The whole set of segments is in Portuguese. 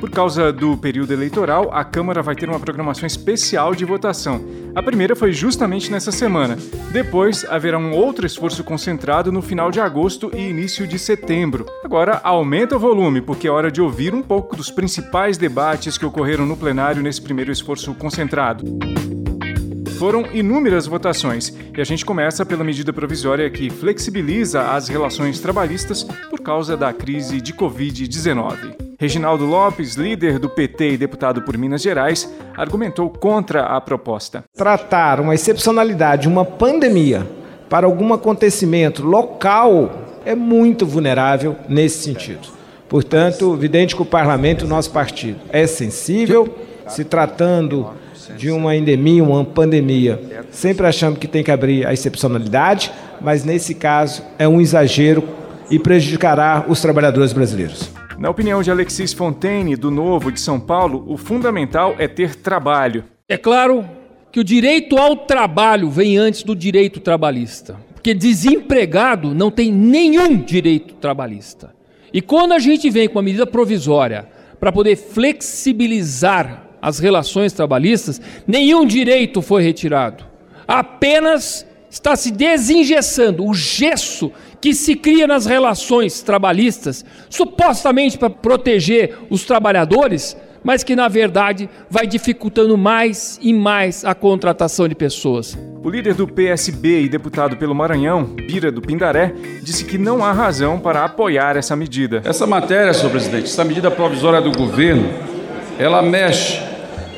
Por causa do período eleitoral, a Câmara vai ter uma programação especial de votação. A primeira foi justamente nessa semana. Depois, haverá um outro esforço concentrado no final de agosto e início de setembro. Agora, aumenta o volume, porque é hora de ouvir um pouco dos principais debates que ocorreram no plenário nesse primeiro esforço concentrado. Foram inúmeras votações e a gente começa pela medida provisória que flexibiliza as relações trabalhistas por causa da crise de Covid-19. Reginaldo Lopes, líder do PT e deputado por Minas Gerais, argumentou contra a proposta. Tratar uma excepcionalidade, uma pandemia, para algum acontecimento local é muito vulnerável nesse sentido. Portanto, evidente que o parlamento, o nosso partido, é sensível, se tratando de uma endemia, uma pandemia, sempre achando que tem que abrir a excepcionalidade, mas nesse caso é um exagero e prejudicará os trabalhadores brasileiros. Na opinião de Alexis Fontaine, do Novo de São Paulo, o fundamental é ter trabalho. É claro que o direito ao trabalho vem antes do direito trabalhista, porque desempregado não tem nenhum direito trabalhista. E quando a gente vem com uma medida provisória para poder flexibilizar as relações trabalhistas, nenhum direito foi retirado. Apenas está se desengessando o gesso que se cria nas relações trabalhistas, supostamente para proteger os trabalhadores, mas que na verdade vai dificultando mais e mais a contratação de pessoas. O líder do PSB e deputado pelo Maranhão, Bira do Pindaré, disse que não há razão para apoiar essa medida. Essa matéria, senhor presidente, essa medida provisória do governo, ela mexe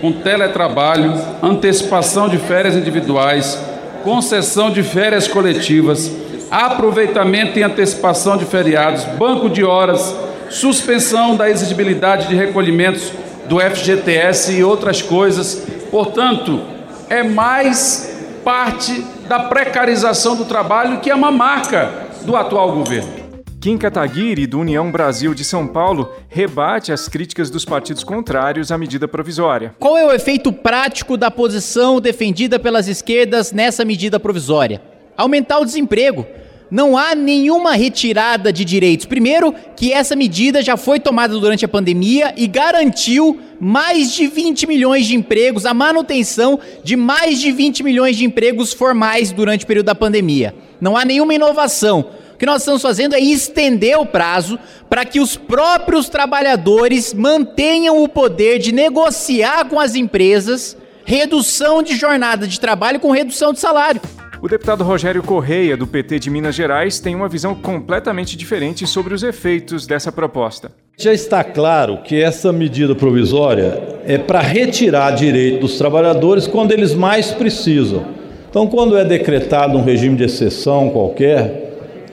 com teletrabalho, antecipação de férias individuais, concessão de férias coletivas, aproveitamento e antecipação de feriados, banco de horas, suspensão da exigibilidade de recolhimentos do FGTS e outras coisas. Portanto, é mais parte da precarização do trabalho que é uma marca do atual governo. Kim Kataguiri, do União Brasil de São Paulo, rebate as críticas dos partidos contrários à medida provisória. Qual é o efeito prático da posição defendida pelas esquerdas nessa medida provisória? Aumentar o desemprego não há nenhuma retirada de direitos. Primeiro, que essa medida já foi tomada durante a pandemia e garantiu mais de 20 milhões de empregos, a manutenção de mais de 20 milhões de empregos formais durante o período da pandemia. Não há nenhuma inovação. O que nós estamos fazendo é estender o prazo para que os próprios trabalhadores mantenham o poder de negociar com as empresas redução de jornada de trabalho com redução de salário. O deputado Rogério Correia, do PT de Minas Gerais, tem uma visão completamente diferente sobre os efeitos dessa proposta. Já está claro que essa medida provisória é para retirar direito dos trabalhadores quando eles mais precisam. Então, quando é decretado um regime de exceção qualquer,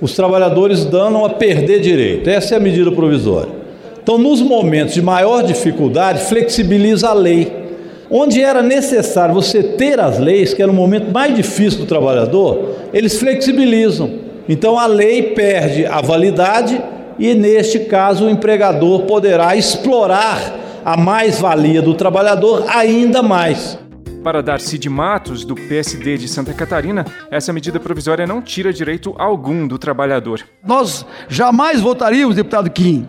os trabalhadores danam a perder direito. Essa é a medida provisória. Então, nos momentos de maior dificuldade, flexibiliza a lei. Onde era necessário você ter as leis, que era o momento mais difícil do trabalhador, eles flexibilizam. Então a lei perde a validade e, neste caso, o empregador poderá explorar a mais-valia do trabalhador ainda mais. Para Darcy de Matos, do PSD de Santa Catarina, essa medida provisória não tira direito algum do trabalhador. Nós jamais votaríamos, deputado Kim,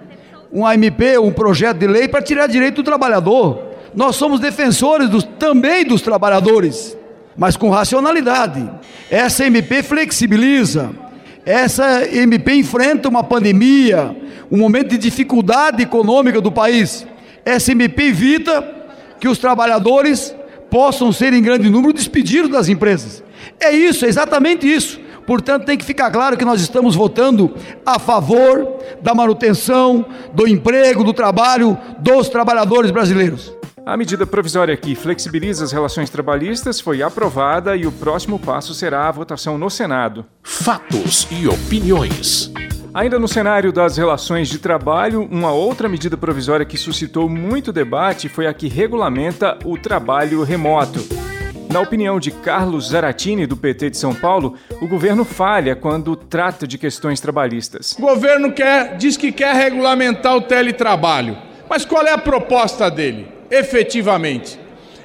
um AMP, um projeto de lei para tirar direito do trabalhador. Nós somos defensores dos, também dos trabalhadores, mas com racionalidade. Essa MP flexibiliza, essa MP enfrenta uma pandemia, um momento de dificuldade econômica do país. Essa MP evita que os trabalhadores possam ser em grande número despedidos das empresas. É isso, é exatamente isso. Portanto, tem que ficar claro que nós estamos votando a favor da manutenção, do emprego, do trabalho dos trabalhadores brasileiros. A medida provisória que flexibiliza as relações trabalhistas foi aprovada e o próximo passo será a votação no Senado. Fatos e opiniões. Ainda no cenário das relações de trabalho, uma outra medida provisória que suscitou muito debate foi a que regulamenta o trabalho remoto. Na opinião de Carlos Zaratini, do PT de São Paulo, o governo falha quando trata de questões trabalhistas. O governo quer, diz que quer regulamentar o teletrabalho. Mas qual é a proposta dele, efetivamente?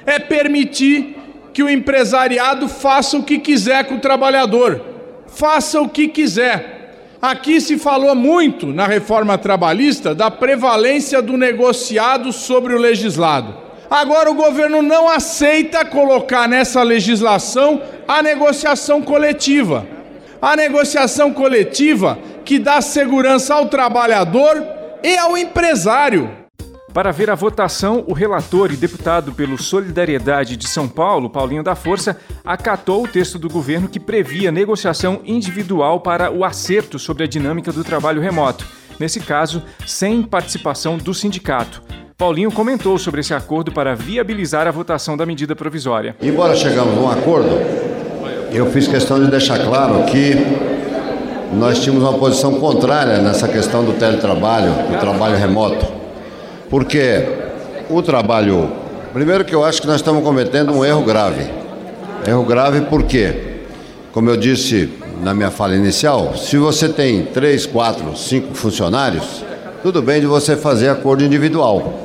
É permitir que o empresariado faça o que quiser com o trabalhador. Faça o que quiser. Aqui se falou muito na reforma trabalhista da prevalência do negociado sobre o legislado. Agora o governo não aceita colocar nessa legislação a negociação coletiva. A negociação coletiva que dá segurança ao trabalhador e ao empresário. Para ver a votação, o relator e deputado pelo Solidariedade de São Paulo, Paulinho da Força, acatou o texto do governo que previa negociação individual para o acerto sobre a dinâmica do trabalho remoto, nesse caso, sem participação do sindicato. Paulinho comentou sobre esse acordo para viabilizar a votação da medida provisória. Embora chegamos a um acordo, eu fiz questão de deixar claro que nós tínhamos uma posição contrária nessa questão do teletrabalho, do trabalho remoto. Porque o trabalho. Primeiro, que eu acho que nós estamos cometendo um erro grave. Erro grave porque, como eu disse na minha fala inicial, se você tem três, quatro, cinco funcionários, tudo bem de você fazer acordo individual.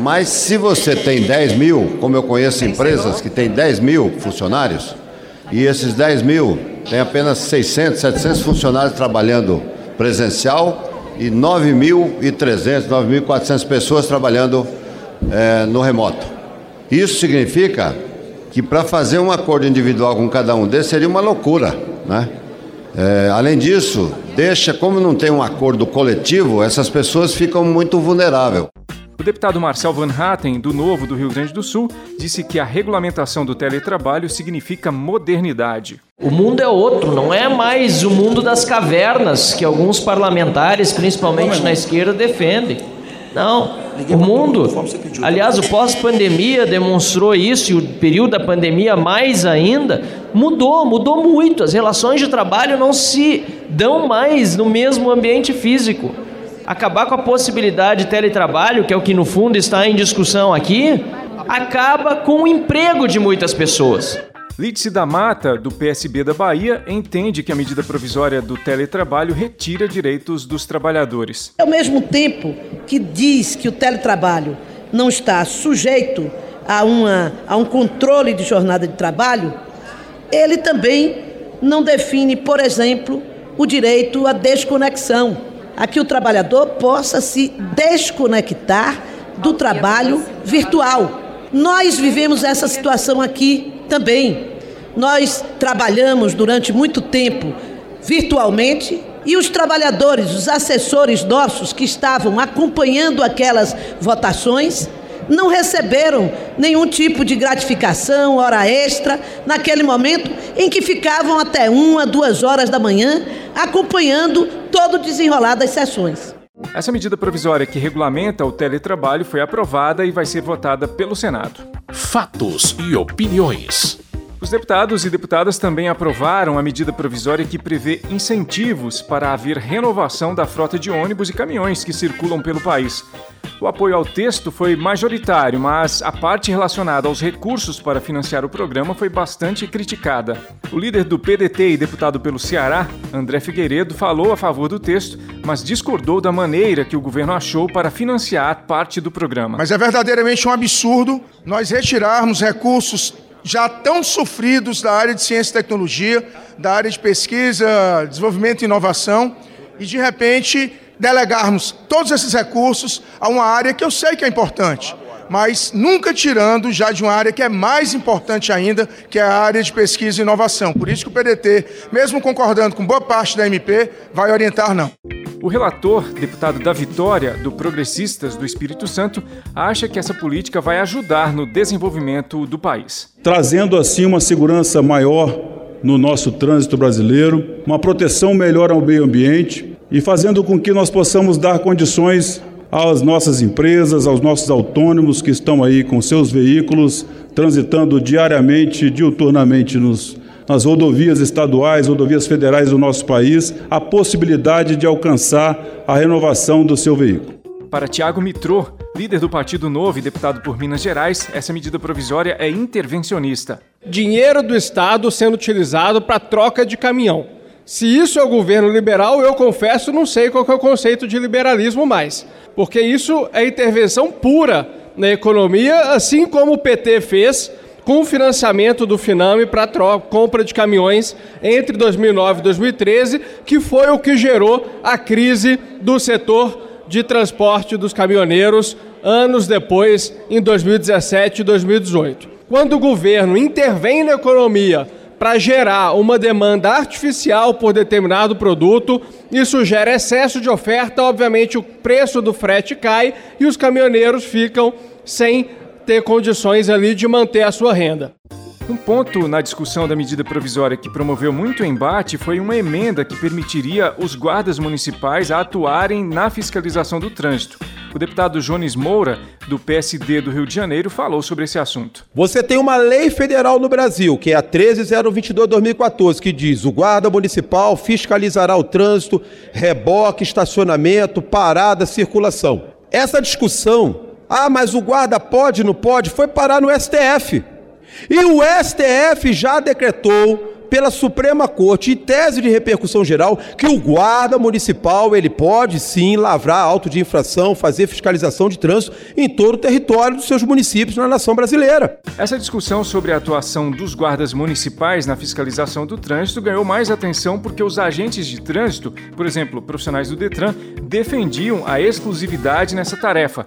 Mas se você tem 10 mil, como eu conheço empresas que têm 10 mil funcionários, e esses 10 mil têm apenas 600, 700 funcionários trabalhando presencial e 9.300, 9.400 pessoas trabalhando é, no remoto. Isso significa que para fazer um acordo individual com cada um desses seria uma loucura, né? É, além disso, deixa, como não tem um acordo coletivo, essas pessoas ficam muito vulneráveis. O deputado Marcel Van Hatten, do Novo do Rio Grande do Sul, disse que a regulamentação do teletrabalho significa modernidade. O mundo é outro, não é mais o mundo das cavernas que alguns parlamentares, principalmente na esquerda, defendem. Não, o mundo, aliás, o pós-pandemia demonstrou isso, e o período da pandemia mais ainda, mudou, mudou muito. As relações de trabalho não se dão mais no mesmo ambiente físico acabar com a possibilidade de teletrabalho, que é o que no fundo está em discussão aqui, acaba com o emprego de muitas pessoas. Lídice da Mata, do PSB da Bahia, entende que a medida provisória do teletrabalho retira direitos dos trabalhadores. Ao mesmo tempo que diz que o teletrabalho não está sujeito a, uma, a um controle de jornada de trabalho, ele também não define, por exemplo, o direito à desconexão a que o trabalhador possa se desconectar do trabalho virtual. Nós vivemos essa situação aqui também. Nós trabalhamos durante muito tempo virtualmente e os trabalhadores, os assessores nossos que estavam acompanhando aquelas votações, não receberam nenhum tipo de gratificação, hora extra, naquele momento em que ficavam até uma, duas horas da manhã acompanhando todo o desenrolar das sessões. Essa medida provisória que regulamenta o teletrabalho foi aprovada e vai ser votada pelo Senado. Fatos e opiniões. Os deputados e deputadas também aprovaram a medida provisória que prevê incentivos para haver renovação da frota de ônibus e caminhões que circulam pelo país. O apoio ao texto foi majoritário, mas a parte relacionada aos recursos para financiar o programa foi bastante criticada. O líder do PDT e deputado pelo Ceará, André Figueiredo, falou a favor do texto, mas discordou da maneira que o governo achou para financiar parte do programa. Mas é verdadeiramente um absurdo nós retirarmos recursos já tão sofridos da área de ciência e tecnologia, da área de pesquisa, desenvolvimento e inovação, e de repente delegarmos todos esses recursos a uma área que eu sei que é importante, mas nunca tirando já de uma área que é mais importante ainda, que é a área de pesquisa e inovação. Por isso que o PDT, mesmo concordando com boa parte da MP, vai orientar não. O relator, deputado da Vitória, do Progressistas do Espírito Santo, acha que essa política vai ajudar no desenvolvimento do país. Trazendo assim uma segurança maior no nosso trânsito brasileiro, uma proteção melhor ao meio ambiente e fazendo com que nós possamos dar condições às nossas empresas, aos nossos autônomos que estão aí com seus veículos transitando diariamente, diuturnamente nos nas rodovias estaduais, rodovias federais do nosso país, a possibilidade de alcançar a renovação do seu veículo. Para Tiago Mitrô, Líder do Partido Novo e deputado por Minas Gerais, essa medida provisória é intervencionista. Dinheiro do Estado sendo utilizado para troca de caminhão. Se isso é o governo liberal, eu confesso, não sei qual é o conceito de liberalismo mais. Porque isso é intervenção pura na economia, assim como o PT fez com financiamento do Finame para compra de caminhões entre 2009 e 2013, que foi o que gerou a crise do setor de transporte dos caminhoneiros anos depois, em 2017 e 2018. Quando o governo intervém na economia para gerar uma demanda artificial por determinado produto, isso gera excesso de oferta, obviamente o preço do frete cai e os caminhoneiros ficam sem ter condições ali de manter a sua renda. Um ponto na discussão da medida provisória que promoveu muito embate foi uma emenda que permitiria os guardas municipais atuarem na fiscalização do trânsito. O deputado Jones Moura, do PSD do Rio de Janeiro, falou sobre esse assunto. Você tem uma lei federal no Brasil, que é a 13022-2014, que diz: o guarda municipal fiscalizará o trânsito, reboque, estacionamento, parada, circulação. Essa discussão ah, mas o guarda pode, não pode, foi parar no STF. E o STF já decretou pela Suprema Corte, em tese de repercussão geral, que o guarda municipal ele pode sim lavrar auto de infração, fazer fiscalização de trânsito em todo o território dos seus municípios na nação brasileira. Essa discussão sobre a atuação dos guardas municipais na fiscalização do trânsito ganhou mais atenção porque os agentes de trânsito, por exemplo, profissionais do Detran, defendiam a exclusividade nessa tarefa.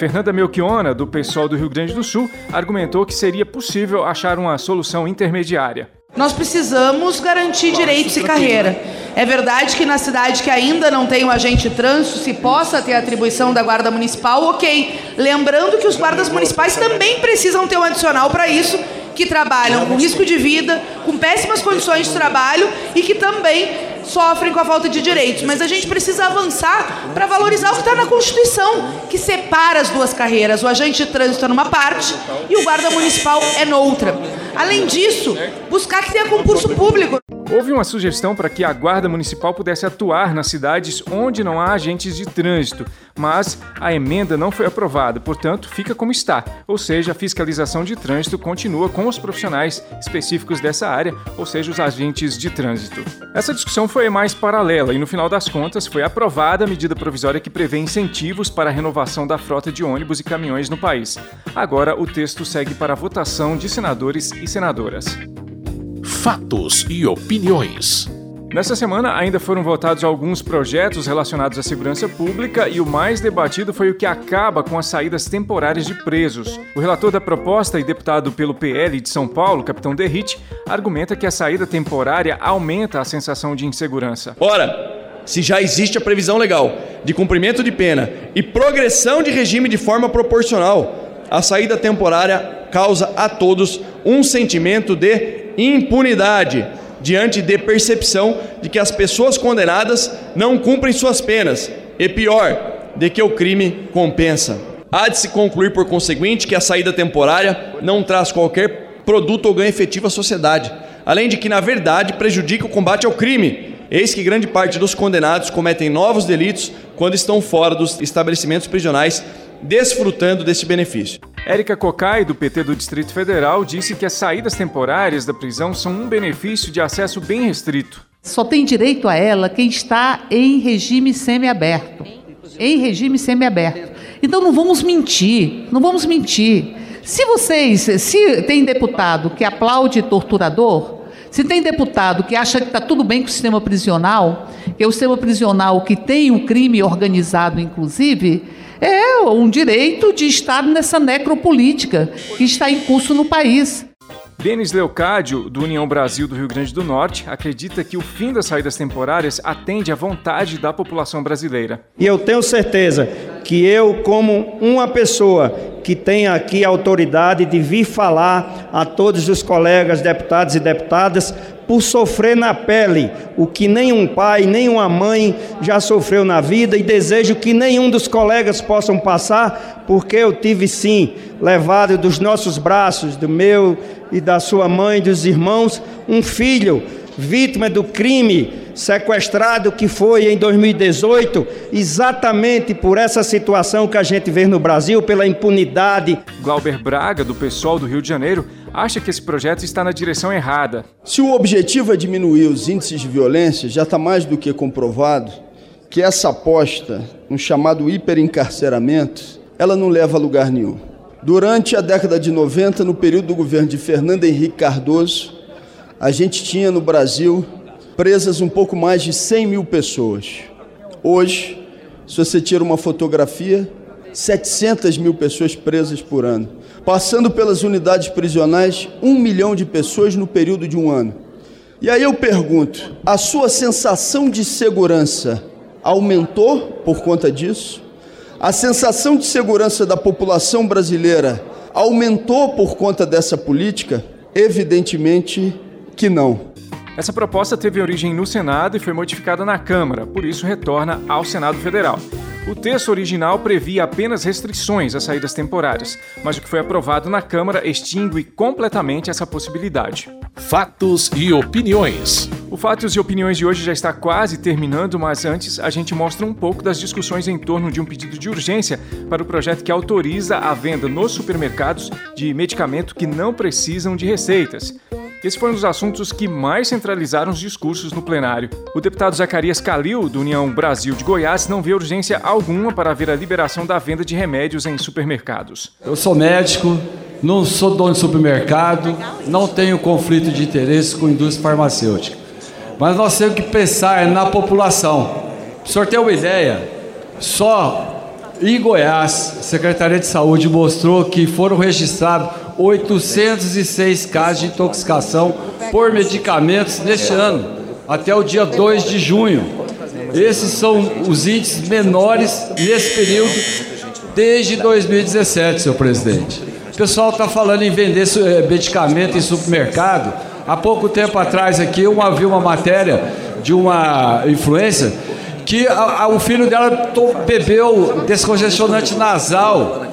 Fernanda Melchiona, do PSOL do Rio Grande do Sul, argumentou que seria possível achar uma solução intermediária. Nós precisamos garantir direitos e carreira. É verdade que na cidade que ainda não tem um agente trânsito se possa ter atribuição da guarda municipal, ok. Lembrando que os guardas municipais também precisam ter um adicional para isso, que trabalham com risco de vida, com péssimas condições de trabalho e que também sofrem com a falta de direitos. Mas a gente precisa avançar para valorizar o que está na Constituição, que separa as duas carreiras. O agente de trânsito é numa parte e o guarda municipal é noutra. Além disso, buscar que tenha concurso público. Houve uma sugestão para que a Guarda Municipal pudesse atuar nas cidades onde não há agentes de trânsito, mas a emenda não foi aprovada, portanto, fica como está. Ou seja, a fiscalização de trânsito continua com os profissionais específicos dessa área, ou seja, os agentes de trânsito. Essa discussão foi mais paralela e, no final das contas, foi aprovada a medida provisória que prevê incentivos para a renovação da frota de ônibus e caminhões no país. Agora, o texto segue para a votação de senadores e senadoras fatos e opiniões. Nessa semana ainda foram votados alguns projetos relacionados à segurança pública e o mais debatido foi o que acaba com as saídas temporárias de presos. O relator da proposta e deputado pelo PL de São Paulo, capitão Derrite, argumenta que a saída temporária aumenta a sensação de insegurança. Ora, se já existe a previsão legal de cumprimento de pena e progressão de regime de forma proporcional, a saída temporária causa a todos um sentimento de impunidade diante de percepção de que as pessoas condenadas não cumprem suas penas e pior, de que o crime compensa. Há de se concluir, por conseguinte, que a saída temporária não traz qualquer produto ou ganho efetivo à sociedade, além de que, na verdade, prejudica o combate ao crime. Eis que grande parte dos condenados cometem novos delitos quando estão fora dos estabelecimentos prisionais, desfrutando desse benefício. Érica Cocai, do PT do Distrito Federal, disse que as saídas temporárias da prisão são um benefício de acesso bem restrito. Só tem direito a ela quem está em regime semiaberto. Em regime semiaberto. Então não vamos mentir, não vamos mentir. Se vocês, se tem deputado que aplaude torturador, se tem deputado que acha que está tudo bem com o sistema prisional, que é o sistema prisional que tem o crime organizado, inclusive, é um direito de estar nessa necropolítica que está em curso no país. Denis Leocádio, do União Brasil do Rio Grande do Norte, acredita que o fim das saídas temporárias atende à vontade da população brasileira. E eu tenho certeza que eu, como uma pessoa que tem aqui a autoridade de vir falar a todos os colegas deputados e deputadas, por sofrer na pele o que nenhum pai, nenhuma mãe já sofreu na vida e desejo que nenhum dos colegas possam passar, porque eu tive sim levado dos nossos braços, do meu e da sua mãe, dos irmãos, um filho vítima do crime sequestrado que foi em 2018, exatamente por essa situação que a gente vê no Brasil, pela impunidade. Glauber Braga, do PSOL do Rio de Janeiro, acha que esse projeto está na direção errada. Se o objetivo é diminuir os índices de violência, já está mais do que comprovado que essa aposta no chamado hiperencarceramento, ela não leva a lugar nenhum. Durante a década de 90, no período do governo de Fernando Henrique Cardoso, a gente tinha no Brasil presas um pouco mais de 100 mil pessoas. Hoje, se você tira uma fotografia, 700 mil pessoas presas por ano. Passando pelas unidades prisionais, um milhão de pessoas no período de um ano. E aí eu pergunto: a sua sensação de segurança aumentou por conta disso? A sensação de segurança da população brasileira aumentou por conta dessa política? Evidentemente que não. Essa proposta teve origem no Senado e foi modificada na Câmara, por isso retorna ao Senado Federal. O texto original previa apenas restrições às saídas temporárias, mas o que foi aprovado na Câmara extingue completamente essa possibilidade. Fatos e opiniões. O Fatos e Opiniões de hoje já está quase terminando, mas antes a gente mostra um pouco das discussões em torno de um pedido de urgência para o projeto que autoriza a venda nos supermercados de medicamento que não precisam de receitas. Esse foi um dos assuntos que mais centralizaram os discursos no plenário. O deputado Zacarias Calil, do União Brasil de Goiás, não vê urgência alguma para ver a liberação da venda de remédios em supermercados. Eu sou médico, não sou dono de supermercado, não tenho conflito de interesse com a indústria farmacêutica. Mas nós temos que pensar na população. O senhor ter uma ideia, só em Goiás, a Secretaria de Saúde mostrou que foram registrados 806 casos de intoxicação por medicamentos neste ano, até o dia 2 de junho. Esses são os índices menores nesse período desde 2017, senhor presidente. O pessoal está falando em vender eh, medicamento em supermercado. Há pouco tempo atrás aqui eu vi uma matéria de uma influência que a, a, o filho dela to, bebeu descongestionante nasal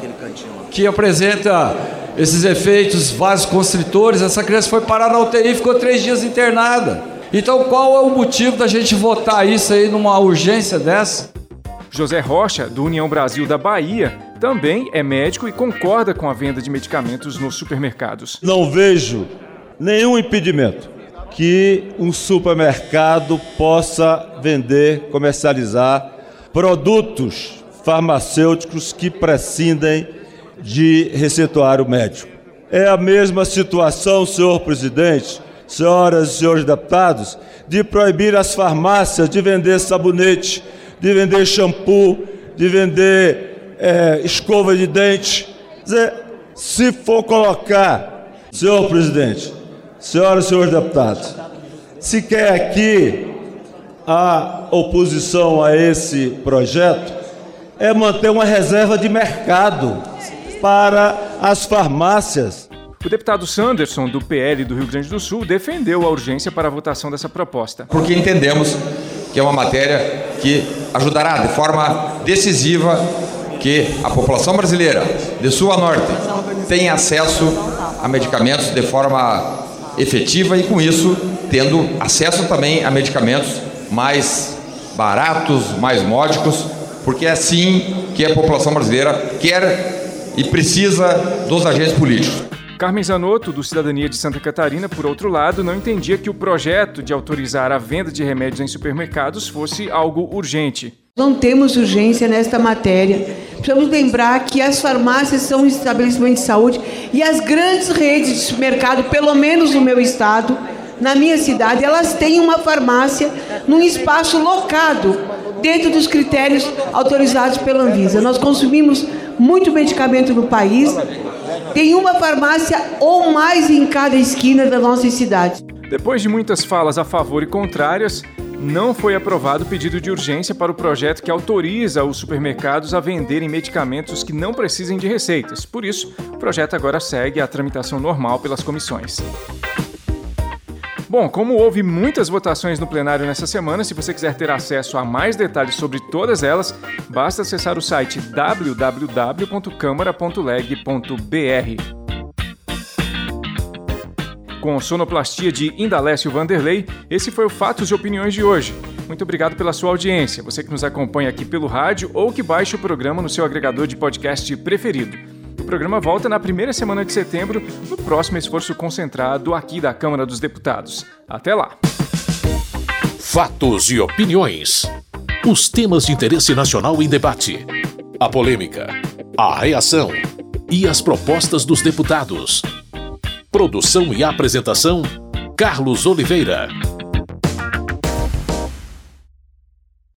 que apresenta esses efeitos vasoconstritores. Essa criança foi parar na UTI e ficou três dias internada. Então, qual é o motivo da gente votar isso aí numa urgência dessa? José Rocha, do União Brasil da Bahia, também é médico e concorda com a venda de medicamentos nos supermercados. Não vejo nenhum impedimento que um supermercado possa vender, comercializar produtos farmacêuticos que prescindem de receituário médico. É a mesma situação, senhor presidente, senhoras e senhores deputados, de proibir as farmácias de vender sabonete, de vender shampoo, de vender é, escova de dente. Dizer, se for colocar, senhor presidente, senhoras e senhores deputados, se quer aqui a oposição a esse projeto, é manter uma reserva de mercado para as farmácias. O deputado Sanderson, do PL do Rio Grande do Sul, defendeu a urgência para a votação dessa proposta. Porque entendemos que é uma matéria que ajudará de forma decisiva que a população brasileira, de sul a norte, tenha acesso a medicamentos de forma efetiva e, com isso, tendo acesso também a medicamentos mais baratos, mais módicos, porque é assim que a população brasileira quer e precisa dos agentes políticos. Carmen Zanotto, do Cidadania de Santa Catarina, por outro lado, não entendia que o projeto de autorizar a venda de remédios em supermercados fosse algo urgente. Não temos urgência nesta matéria. Precisamos lembrar que as farmácias são estabelecimentos de saúde e as grandes redes de supermercado, pelo menos no meu estado, na minha cidade, elas têm uma farmácia num espaço locado dentro dos critérios autorizados pela Anvisa. Nós consumimos muito medicamento no país, tem uma farmácia ou mais em cada esquina da nossa cidade. Depois de muitas falas a favor e contrárias, não foi aprovado o pedido de urgência para o projeto que autoriza os supermercados a venderem medicamentos que não precisem de receitas. Por isso, o projeto agora segue a tramitação normal pelas comissões. Bom, como houve muitas votações no plenário nessa semana, se você quiser ter acesso a mais detalhes sobre todas elas, basta acessar o site www.câmara.leg.br. Com sonoplastia de Indalécio Vanderlei, esse foi o Fatos e Opiniões de hoje. Muito obrigado pela sua audiência, você que nos acompanha aqui pelo rádio ou que baixa o programa no seu agregador de podcast preferido. Programa volta na primeira semana de setembro, no próximo esforço concentrado aqui da Câmara dos Deputados. Até lá! Fatos e opiniões. Os temas de interesse nacional em debate. A polêmica, a reação e as propostas dos deputados. Produção e apresentação: Carlos Oliveira.